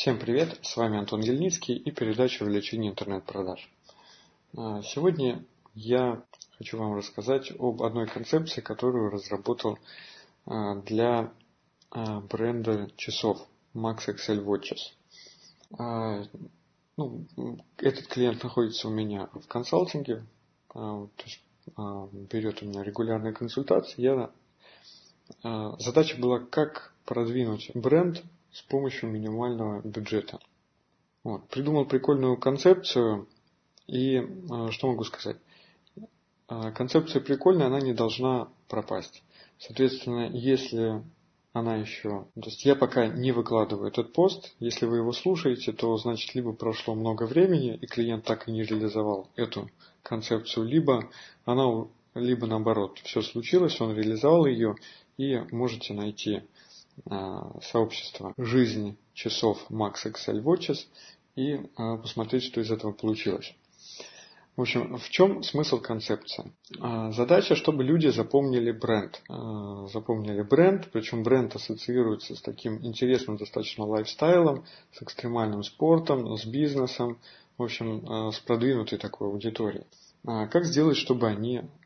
Всем привет, с вами Антон Ельницкий и передача «Увеличение интернет-продаж». А, сегодня я хочу вам рассказать об одной концепции, которую разработал а, для а, бренда часов Max Excel Watches. Ну, этот клиент находится у меня в консалтинге, то есть берет у меня регулярные консультации. Я, задача была, как продвинуть бренд с помощью минимального бюджета. Вот. Придумал прикольную концепцию и э, что могу сказать? Э, концепция прикольная, она не должна пропасть. Соответственно, если она еще... То есть я пока не выкладываю этот пост. Если вы его слушаете, то значит либо прошло много времени, и клиент так и не реализовал эту концепцию, либо она либо наоборот, все случилось, он реализовал ее, и можете найти а, сообщество «Жизнь часов Max Excel Watches» и а, посмотреть, что из этого получилось. В общем, в чем смысл концепции? А, задача, чтобы люди запомнили бренд. Запомнили бренд, причем бренд ассоциируется с таким интересным достаточно лайфстайлом, с экстремальным спортом, с бизнесом, в общем, с продвинутой такой аудиторией. Как сделать, чтобы они Э,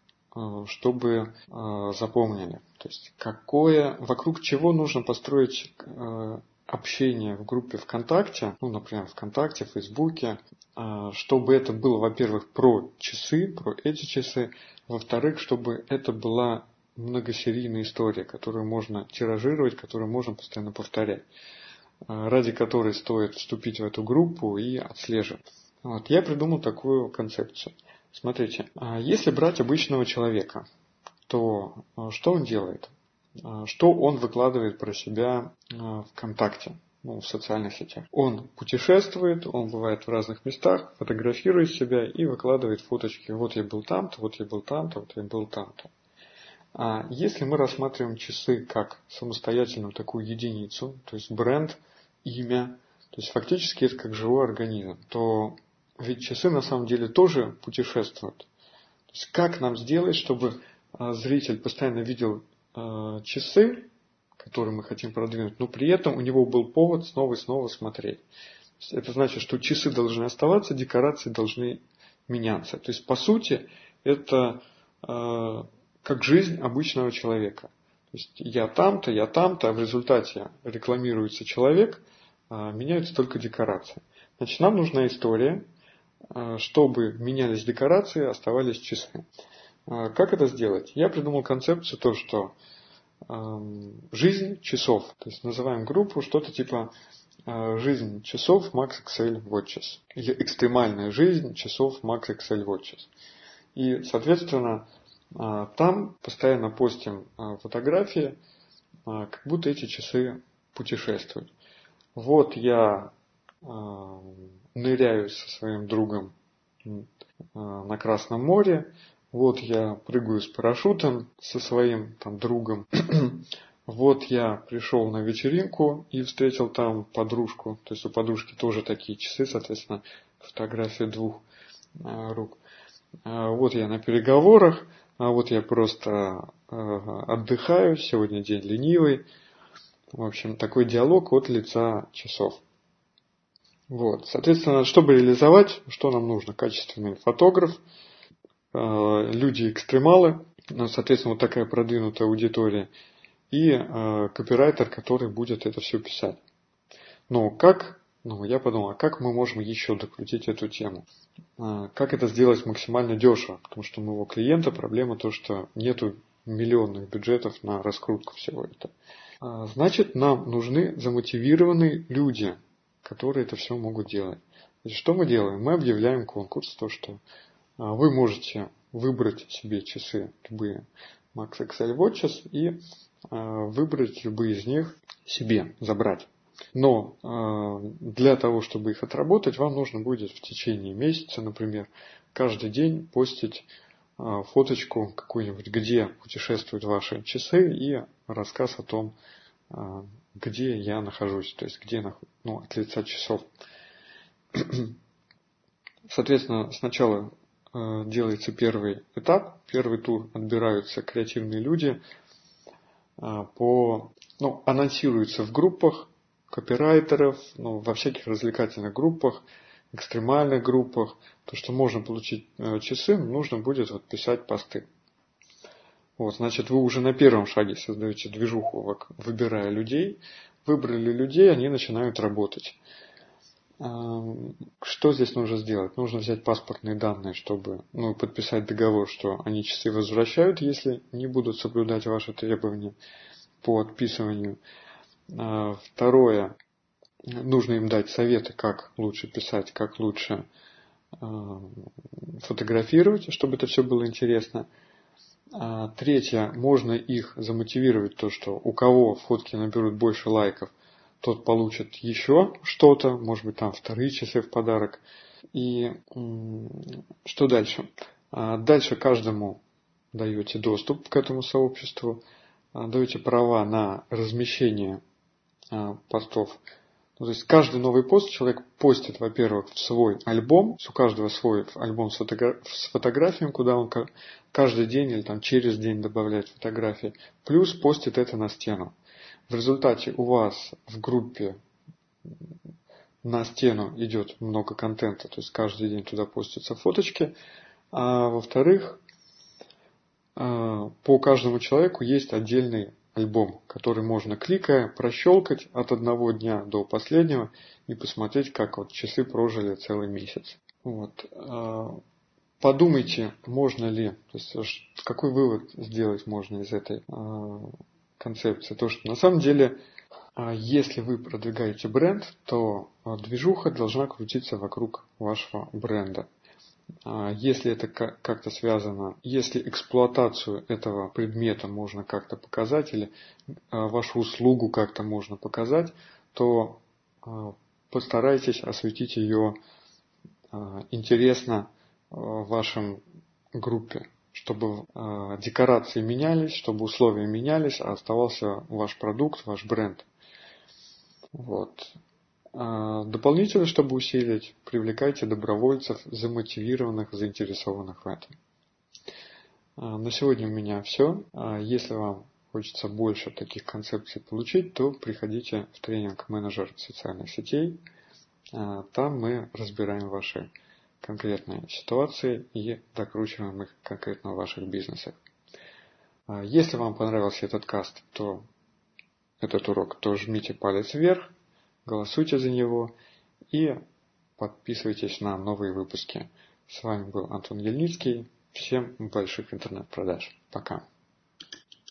чтобы э, запомнили. То есть какое, вокруг чего нужно построить э, общение в группе ВКонтакте, ну, например, ВКонтакте, Фейсбуке, чтобы это было, во-первых, про часы, про эти часы, во-вторых, чтобы это была многосерийная история, которую можно тиражировать, которую можно постоянно повторять, ради которой стоит вступить в эту группу и отслеживать. Вот, я придумал такую концепцию. Смотрите, а если брать обычного человека, то а, что он делает? А, что он выкладывает про себя ВКонтакте, ну, в социальных сетях? Он путешествует, он бывает в разных местах, фотографирует себя и выкладывает фоточки. Вот я был там-то, вот я был там-то, вот я был там-то. А если мы рассматриваем часы как самостоятельную такую единицу, то есть бренд, имя, то есть фактически это как живой организм, то ведь часы на самом деле тоже путешествуют. То есть как нам сделать, чтобы а, зритель постоянно видел а, часы, которые мы хотим продвинуть, но при этом у него был повод снова и снова смотреть. Это значит, что часы должны оставаться, декорации должны меняться. То есть, по сути, это э, как жизнь обычного человека. То есть, я там-то, я там-то, а в результате рекламируется человек, э, меняются только декорации. Значит, нам нужна история, чтобы менялись декорации, оставались часы. Э, как это сделать? Я придумал концепцию то, что жизнь часов, то есть называем группу что-то типа э, жизнь часов Max Excel Watches. Или экстремальная жизнь часов Max Excel Watches. И, соответственно, там постоянно постим фотографии, как будто эти часы путешествуют. Вот я ныряю со своим другом на Красном море. Вот я прыгаю с парашютом со своим там другом. вот я пришел на вечеринку и встретил там подружку. То есть у подружки тоже такие часы, соответственно, фотография двух а, рук. А, вот я на переговорах, а вот я просто отдыхаю, сегодня день ленивый. В общем, такой диалог от лица часов. Вот. Соответственно, чтобы реализовать, что нам нужно? Качественный фотограф, э, люди-экстремалы, ну, соответственно, вот такая продвинутая аудитория, и э, копирайтер, который будет это все писать. Но как, ну, я подумал, а как мы можем еще докрутить эту тему? Э, как это сделать максимально дешево? Потому что у моего клиента проблема то, что нету миллионных бюджетов на раскрутку всего этого. Значит, нам нужны замотивированные люди, которые это все могут делать. Значит, что мы делаем? Мы объявляем конкурс, то что а, вы можете выбрать себе часы любые Max Excel Watches и а, выбрать любые из них себе, забрать. Но э, для того, чтобы их отработать, вам нужно будет в течение месяца, например, каждый день постить фоточку какую-нибудь, где путешествуют ваши часы и рассказ о том, где я нахожусь, то есть где ну, от лица часов. Соответственно, сначала э, делается первый этап, первый тур, отбираются креативные люди, э, по, ну, анонсируются в группах, копирайтеров, ну, во всяких развлекательных группах, экстремальных группах, то, что можно получить э, часы, нужно будет вот писать посты. Вот, значит, вы уже на первом шаге создаете движуху, выбирая людей. Выбрали людей, они начинают работать. Что здесь нужно сделать? Нужно взять паспортные данные, чтобы ну, подписать договор, что они часы возвращают, если не будут соблюдать ваши требования по отписыванию. А, второе, нужно им дать советы, как лучше писать, как лучше а, фотографировать, чтобы это все было интересно. А, третье, можно их замотивировать, то, что у кого фотки наберут больше лайков – тот получит еще что-то, может быть там вторые часы в подарок. И что дальше? А, дальше каждому даете доступ к этому сообществу, а, даете права на размещение постов. Ну, то есть каждый новый пост человек постит, во-первых, в свой альбом, у каждого свой альбом с, фотогра... с фотографиями, куда он каждый день или там через день добавляет фотографии, плюс постит это на стену. В результате у вас в группе на стену идет много контента, то есть каждый день туда постятся фоточки. А во-вторых, а, по каждому человеку есть отдельный альбом, который можно кликая прощелкать от одного дня до последнего и посмотреть, как вот часы прожили целый месяц. Вот. А, подумайте, можно ли, то есть какой вывод сделать можно из этой а, концепция. То, что на самом деле, а, если вы продвигаете бренд, то движуха должна крутиться вокруг вашего бренда. А, если это как-то связано, если эксплуатацию этого предмета можно как-то показать или вашу услугу как-то можно показать, то постарайтесь осветить ее интересно в вашем группе чтобы декорации менялись, чтобы условия менялись, а оставался ваш продукт, ваш бренд. Вот. А дополнительно, чтобы усилить, привлекайте добровольцев, замотивированных, заинтересованных в этом. А на сегодня у меня все. А если вам хочется больше таких концепций получить, то приходите в тренинг менеджер социальных сетей. Там мы разбираем ваши конкретные ситуации и докручиваем их конкретно в ваших бизнесах. Если вам понравился этот каст, то этот урок, то жмите палец вверх, голосуйте за него и подписывайтесь на новые выпуски. С вами был Антон Ельницкий. Всем больших интернет-продаж. Пока.